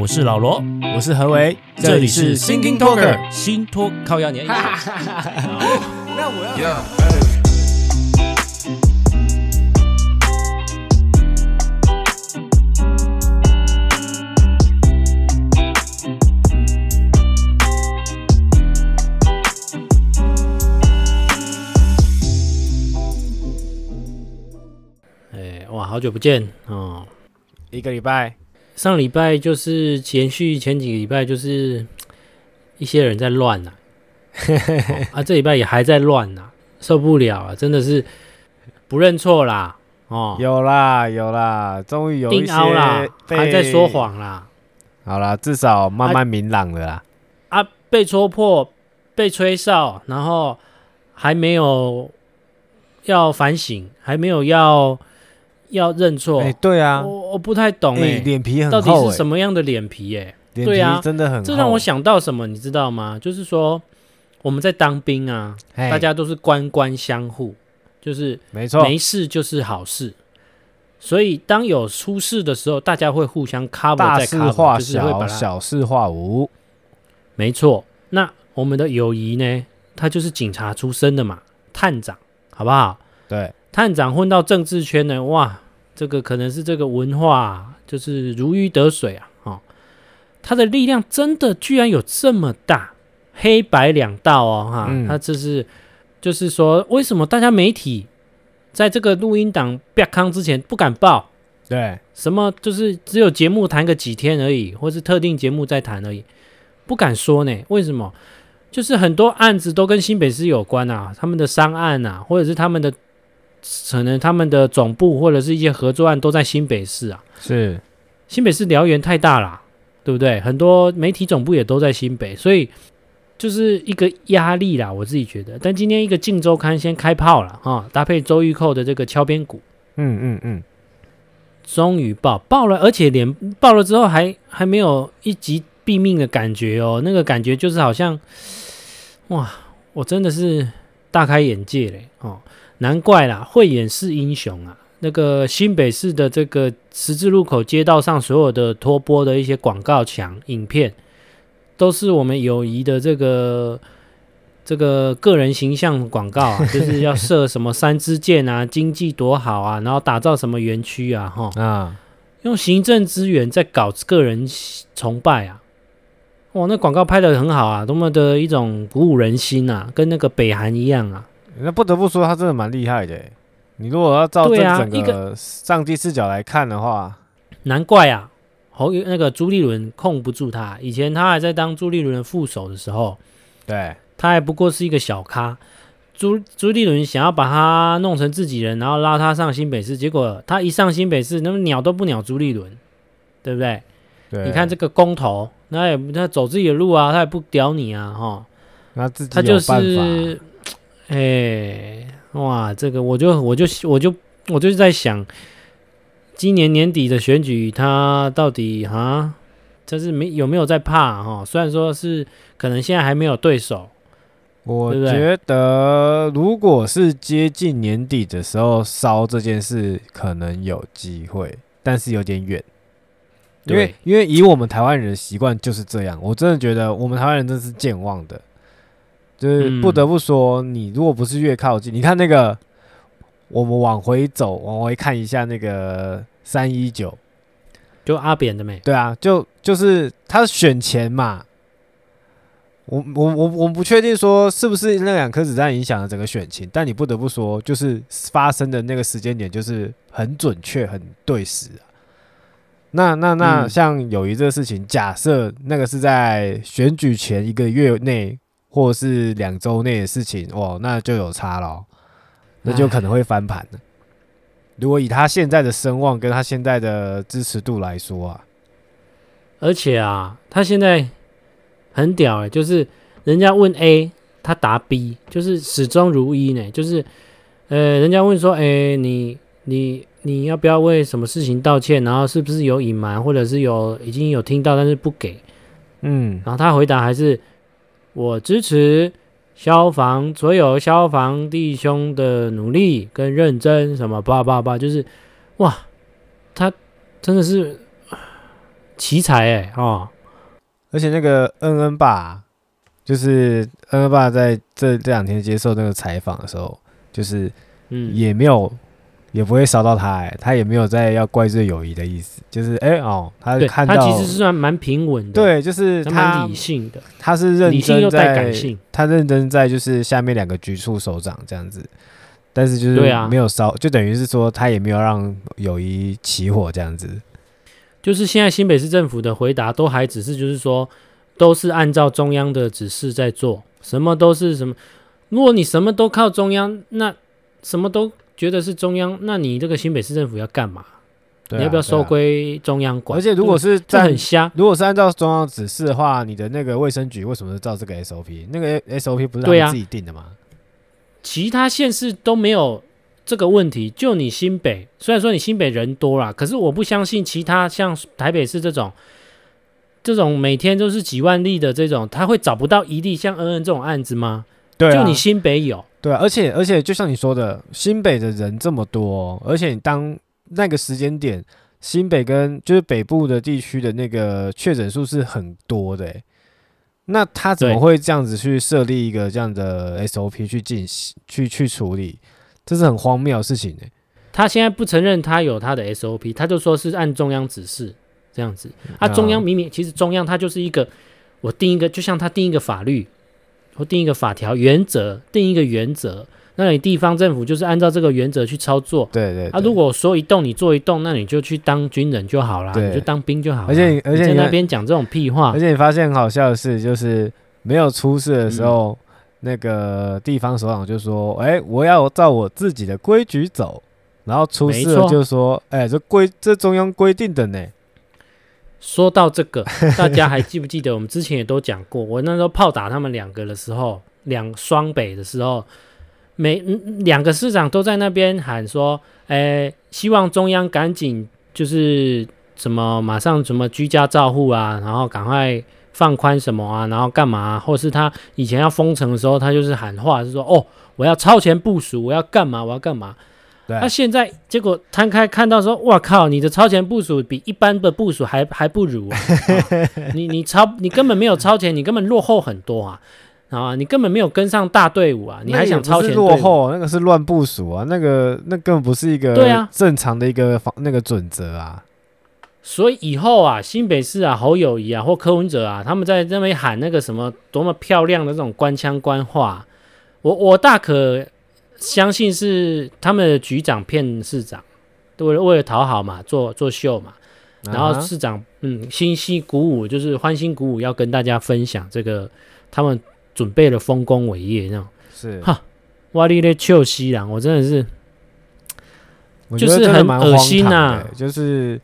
我是老罗，我是何为，这里是 Thinking Talker 新托靠压年。那我要。哎，哇，好久不见哦，一个礼拜。上礼拜就是延续前几个礼拜，就是一些人在乱呐、啊。哦，啊，这礼拜也还在乱呐、啊，受不了啊，真的是不认错啦，哦，有啦有啦，终于有一些啦，还在说谎啦，好啦，至少慢慢明朗了啦，啊，啊，被戳破，被吹哨，然后还没有要反省，还没有要。要认错？哎、欸，对啊，我我不太懂哎、欸，脸、欸、皮很厚、欸，到底是什么样的脸皮哎、欸？对啊，真的很厚，这让我想到什么，你知道吗？就是说我们在当兵啊，大家都是官官相护，就是没错，没事就是好事。所以当有出事的时候，大家会互相 cover，大事化小，就是会把小事化无。没错，那我们的友谊呢？他就是警察出身的嘛，探长，好不好？对。探长混到政治圈呢，哇，这个可能是这个文化就是如鱼得水啊，哦，他的力量真的居然有这么大，黑白两道哦，哈，嗯、他这是就是说，为什么大家媒体在这个录音档曝康之前不敢报？对，什么就是只有节目谈个几天而已，或是特定节目在谈而已，不敢说呢？为什么？就是很多案子都跟新北市有关啊，他们的商案啊，或者是他们的。可能他们的总部或者是一些合作案都在新北市啊，是新北市燎原太大了，对不对？很多媒体总部也都在新北，所以就是一个压力啦。我自己觉得，但今天一个《镜周刊》先开炮了啊，搭配周玉蔻的这个敲边鼓，嗯嗯嗯，终于爆爆了，而且连爆了之后还还没有一击毙命的感觉哦，那个感觉就是好像哇，我真的是大开眼界嘞哦。难怪啦，慧眼是英雄啊！那个新北市的这个十字路口街道上，所有的拖播的一些广告墙、影片，都是我们友谊的这个这个个人形象广告啊，就是要设什么三支箭啊，经济多好啊，然后打造什么园区啊，哈啊，用行政资源在搞个人崇拜啊！哇，那广告拍的很好啊，多么的一种鼓舞人心啊，跟那个北韩一样啊！那不得不说，他真的蛮厉害的。你如果要照这整个上帝视角来看的话，啊、难怪啊，侯那个朱立伦控不住他。以前他还在当朱立伦的副手的时候，对，他还不过是一个小咖。朱朱立伦想要把他弄成自己人，然后拉他上新北市，结果他一上新北市，那么鸟都不鸟朱立伦，对不对？对，你看这个公投，那也他走自己的路啊，他也不屌你啊，哈，那自己他就是。哎，哇，这个我就我就我就我就是在想，今年年底的选举，他到底啊，就是没有没有在怕哈？虽然说是可能现在还没有对手，我觉得如果是接近年底的时候烧这件事，可能有机会，但是有点远，因为因为以我们台湾人的习惯就是这样，我真的觉得我们台湾人真是健忘的。就是不得不说，你如果不是越靠近，嗯、你看那个，我们往回走，往回看一下那个三一九，就阿扁的没？对啊，就就是他选前嘛，我我我我不确定说是不是那两颗子弹影响了整个选情，但你不得不说，就是发生的那个时间点就是很准确、很对时啊。那那那像友谊这个事情，假设那个是在选举前一个月内。或是两周内的事情哦，那就有差了，那就可能会翻盘了。如果以他现在的声望跟他现在的支持度来说啊，而且啊，他现在很屌哎、欸，就是人家问 A，他答 B，就是始终如一呢。就是呃，人家问说，哎、欸，你你你要不要为什么事情道歉？然后是不是有隐瞒，或者是有已经有听到但是不给？嗯，然后他回答还是。我支持消防所有消防弟兄的努力跟认真，什么叭叭叭，就是哇，他真的是奇才哎哦，而且那个恩恩爸，就是恩恩爸在这这两天接受那个采访的时候，就是嗯也没有。也不会烧到他、欸，他也没有在要怪罪友谊的意思，就是哎、欸、哦，他看到他其实是算蛮平稳的，对，就是他理性的，他是认真在理性又带感性，他认真在就是下面两个局处首长这样子，但是就是没有烧、啊，就等于是说他也没有让友谊起火这样子，就是现在新北市政府的回答都还只是就是说都是按照中央的指示在做，什么都是什么，如果你什么都靠中央，那什么都。觉得是中央，那你这个新北市政府要干嘛？啊、你要不要收归中央管？而且如果是这很瞎，如果是按照中央指示的话，你的那个卫生局为什么是照这个 SOP？那个 SOP 不是他们自己定的吗？啊、其他县市都没有这个问题，就你新北，虽然说你新北人多啦，可是我不相信其他像台北市这种，这种每天都是几万例的这种，他会找不到一例像恩恩这种案子吗？对、啊，就你新北有。对啊，而且而且，就像你说的，新北的人这么多，而且你当那个时间点，新北跟就是北部的地区的那个确诊数是很多的，那他怎么会这样子去设立一个这样的 SOP 去进行去去处理？这是很荒谬的事情呢。他现在不承认他有他的 SOP，他就说是按中央指示这样子。啊，中央明明其实中央他就是一个，我定一个，就像他定一个法律。或定一个法条原则，定一个原则，那你地方政府就是按照这个原则去操作。对对，对。啊，如果说一动你做一动，那你就去当军人就好了，你就当兵就好了。而且而且你在那边讲这种屁话。而且你发现很好笑的是，就是没有出事的时候，嗯、那个地方首长就说：“哎、欸，我要照我自己的规矩走。”然后出事了就说：“哎、欸，这规这中央规定的呢。”说到这个，大家还记不记得我们之前也都讲过，我那时候炮打他们两个的时候，两双北的时候，每两个市长都在那边喊说，诶，希望中央赶紧就是什么马上什么居家照护啊，然后赶快放宽什么啊，然后干嘛，或是他以前要封城的时候，他就是喊话是说，哦，我要超前部署，我要干嘛，我要干嘛。那、啊、现在结果摊开看到说，哇靠！你的超前部署比一般的部署还还不如啊！啊 你你超你根本没有超前，你根本落后很多啊！啊，你根本没有跟上大队伍啊！你还想超前？落后那个是乱部署啊！那个那根本不是一个对啊正常的一个方那个准则啊！所以以后啊，新北市啊，侯友谊啊或柯文哲啊，他们在那边喊那个什么多么漂亮的这种官腔官话，我我大可。相信是他们的局长骗市长，为了为了讨好嘛，做做秀嘛，然后市长嗯，欣欣鼓舞，就是欢欣鼓舞，要跟大家分享这个他们准备了丰功伟业那种。是哈，哇哩咧臭西郎，我真的是，就是很恶心呐、啊，就是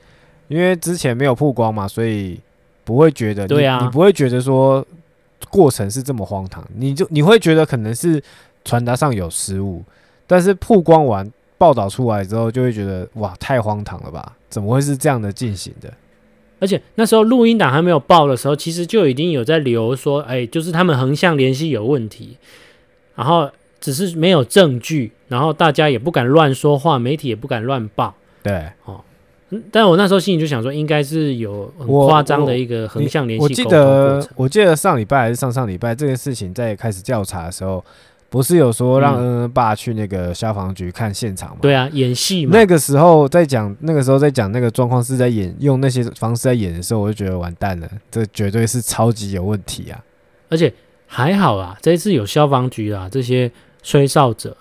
因为之前没有曝光嘛，所以不会觉得，对啊，你不会觉得说过程是这么荒唐，你就你会觉得可能是。传达上有失误，但是曝光完报道出来之后，就会觉得哇，太荒唐了吧？怎么会是这样的进行的？而且那时候录音档还没有报的时候，其实就已经有在留说，哎，就是他们横向联系有问题，然后只是没有证据，然后大家也不敢乱说话，媒体也不敢乱报。对，哦，但我那时候心里就想说，应该是有很夸张的一个横向联系。我记得，我记得上礼拜还是上上礼拜，这件事情在开始调查的时候。不是有说让恩恩爸去那个消防局看现场吗？对啊，演戏嘛。那个时候在讲，那个时候在讲那个状况是在演，用那些方式在演的时候，我就觉得完蛋了，这绝对是超级有问题啊！而且还好啊，这一次有消防局啊，这些吹哨者，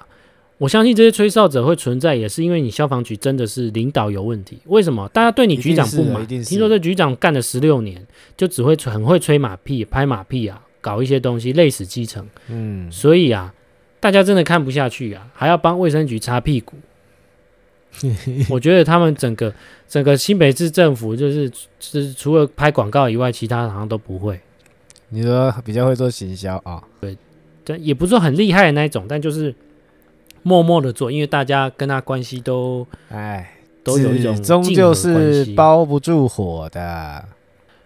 我相信这些吹哨者会存在，也是因为你消防局真的是领导有问题。为什么？大家对你局长不满？听说这局长干了十六年，就只会很会吹马屁、拍马屁啊。搞一些东西累死基层，嗯，所以啊，大家真的看不下去啊，还要帮卫生局擦屁股。我觉得他们整个整个新北市政府就是是除了拍广告以外，其他好像都不会。你说比较会做行销啊？对，但也不是说很厉害的那种，但就是默默的做，因为大家跟他关系都哎都有一种终究是包不住火的。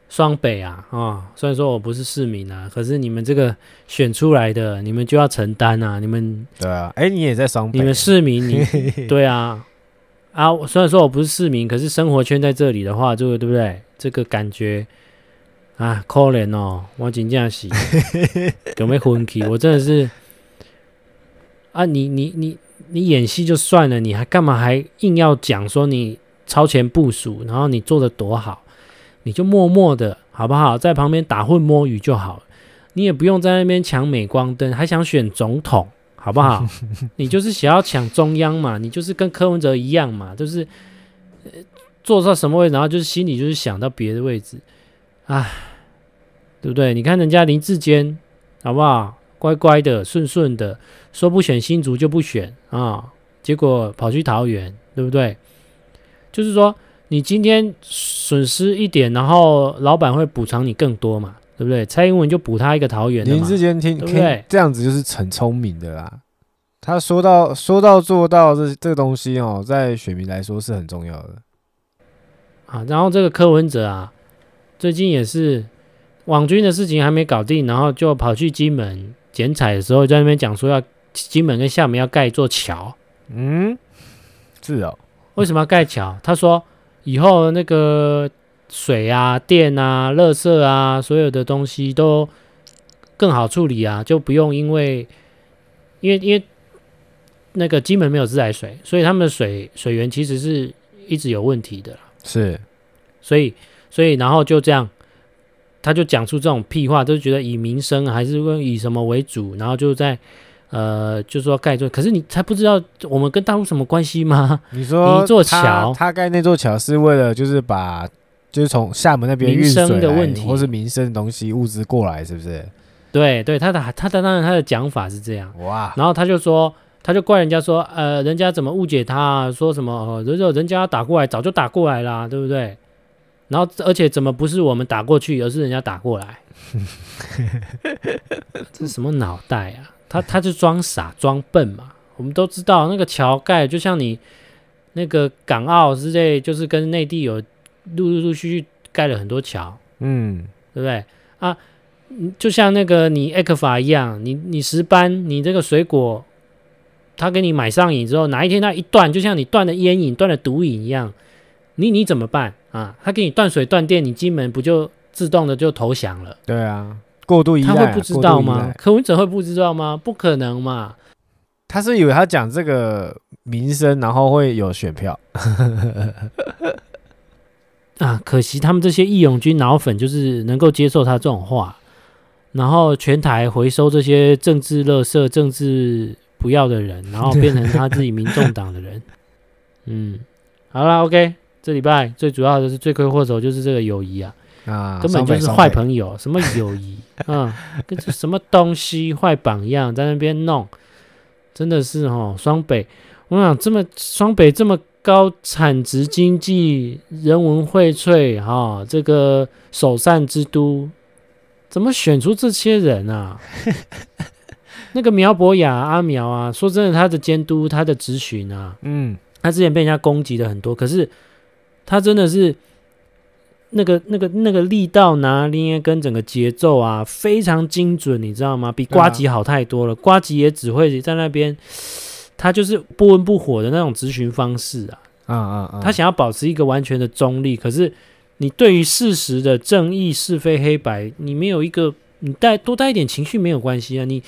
双北啊，啊、哦，虽然说我不是市民啊，可是你们这个选出来的，你们就要承担啊，你们对啊，哎，你也在双北，你们市民，你 对啊，啊，虽然说我不是市民，可是生活圈在这里的话，就对不对？这个感觉啊，可怜哦，我真正是有没有昏气？我真的是啊，你你你你演戏就算了，你还干嘛还硬要讲说你超前部署，然后你做的多好，你就默默的好不好，在旁边打混摸鱼就好，你也不用在那边抢镁光灯，还想选总统。好不好？你就是想要抢中央嘛，你就是跟柯文哲一样嘛，就是坐到什么位置，然后就是心里就是想到别的位置，唉，对不对？你看人家林志坚，好不好？乖乖的，顺顺的，说不选新竹就不选啊，结果跑去桃园，对不对？就是说你今天损失一点，然后老板会补偿你更多嘛。对不对？蔡英文就补他一个桃园。林志坚听，对不对？这样子就是很聪明的啦。他说到说到做到这，这这个东西哦，在选民来说是很重要的。啊，然后这个柯文哲啊，最近也是网军的事情还没搞定，然后就跑去金门剪彩的时候，在那边讲说要金门跟厦门要盖一座桥。嗯，是哦。为什么要盖桥？他说以后那个。水啊、电啊、垃圾啊，所有的东西都更好处理啊，就不用因为因为因为那个金门没有自来水，所以他们的水水源其实是一直有问题的。是，所以所以然后就这样，他就讲出这种屁话，就觉得以民生还是问以什么为主，然后就在呃就说盖座，可是你才不知道我们跟大陆什么关系吗？你说一座桥，他盖那座桥是为了就是把。就是从厦门那边运生的问题，或是民生的东西物资过来，是不是？对对，他的他的当然他的讲法是这样哇，然后他就说，他就怪人家说，呃，人家怎么误解他，说什么哦，人人家打过来早就打过来啦，对不对？然后而且怎么不是我们打过去，而是人家打过来？这是什么脑袋啊？他他就装傻装笨嘛。我们都知道那个桥盖，就像你那个港澳之类，就是跟内地有。陆陆续续盖了很多桥，嗯，对不对啊？就像那个你艾克法一样，你你石斑，你这个水果，他给你买上瘾之后，哪一天他一断，就像你断了烟瘾、断了毒瘾一样，你你怎么办啊？他给你断水断电，你金门不就自动的就投降了？对啊，过度依赖，他会不知道吗？柯文哲会不知道吗？不可能嘛！他是以为他讲这个民生，然后会有选票。啊，可惜他们这些义勇军脑粉就是能够接受他这种话，然后全台回收这些政治垃圾、政治不要的人，然后变成他自己民众党的人。嗯，好了，OK，这礼拜最主要的是罪魁祸首就是这个友谊啊，啊，根本就是坏朋友，什么友谊 啊，跟这什么东西坏榜样在那边弄，真的是哦，双北，我想这么双北这么。高产值经济、人文荟萃，哈、哦，这个首善之都，怎么选出这些人啊？那个苗博雅阿苗啊，说真的，他的监督、他的咨询啊，嗯，他之前被人家攻击的很多，可是他真的是那个、那个、那个力道拿捏跟整个节奏啊，非常精准，你知道吗？比瓜吉好太多了。瓜、啊、吉也只会在那边。他就是不温不火的那种咨询方式啊，啊啊啊！他想要保持一个完全的中立，可是你对于事实的正义是非黑白，你没有一个，你带多带一点情绪没有关系啊。你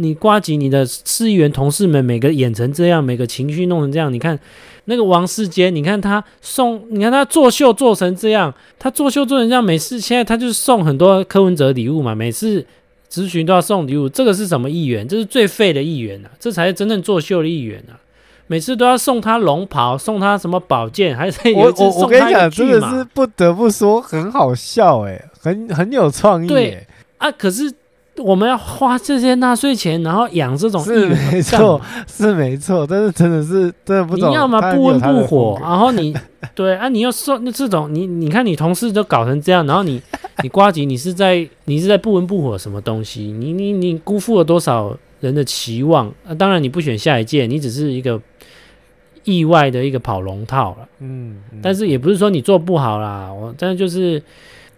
你瓜吉你的市议员同事们每个演成这样，每个情绪弄成这样，你看那个王世坚，你看他送，你看他作秀做成这样，他作秀做成这样，每次现在他就是送很多柯文哲礼物嘛，每次。咨询都要送礼物，这个是什么议员？这是最废的议员啊！这才是真正作秀的议员啊！每次都要送他龙袍，送他什么宝剑，还是有一次送他一个巨马。我我跟你讲，真的是不得不说很好笑哎、很很有创意、欸。对啊，可是。我们要花这些纳税钱，然后养这种是没错，是没错，但是真的是真的不懂。你要么不温不火，然后你 对啊，你又说那这种，你你看你同事都搞成这样，然后你 你瓜吉，你是在你是在不温不火什么东西？你你你辜负了多少人的期望？啊，当然你不选下一届，你只是一个意外的一个跑龙套了。嗯，嗯，但是也不是说你做不好啦，我但是就是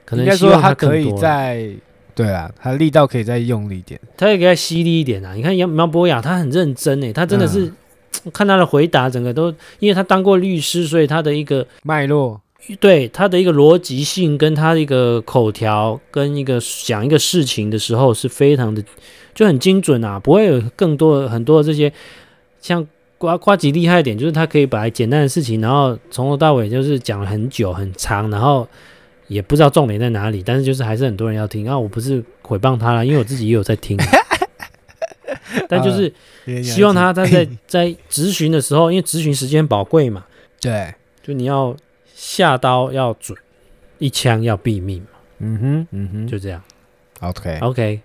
可能希望他可以在。对啊，他力道可以再用力一点，他也可以再犀利一点啊！你看杨苗博雅，他很认真诶，他真的是、嗯、看他的回答，整个都因为他当过律师，所以他的一个脉络对他的一个逻辑性，跟他的一个口条，跟一个讲一个事情的时候，是非常的就很精准啊，不会有更多的很多的这些像瓜瓜吉厉害一点，就是他可以把简单的事情，然后从头到尾就是讲了很久很长，然后也不知道重点在哪里，但是就是还是很多人要听啊。我不是诽谤他了，因为我自己也有在听，但就是希望他他在在质询的时候，因为质询时间宝贵嘛，对，就你要。下刀要准，一枪要毙命嘛。嗯哼，嗯哼，就这样。OK，OK，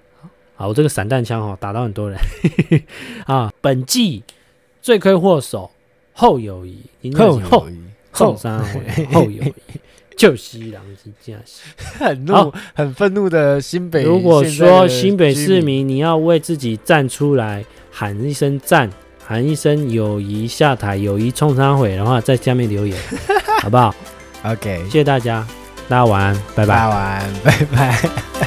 好，我这个散弹枪哦，打到很多人。啊，本季罪魁祸首后友谊，后友谊，后三回后友谊，就是狼之将士。很怒，很愤怒的新北。如果说新北市民，你要为自己站出来，喊一声赞，喊一声友谊下台，友谊冲三回的话，在下面留言。好不好？OK，谢谢大家，大家晚安，拜拜。晚安，拜拜。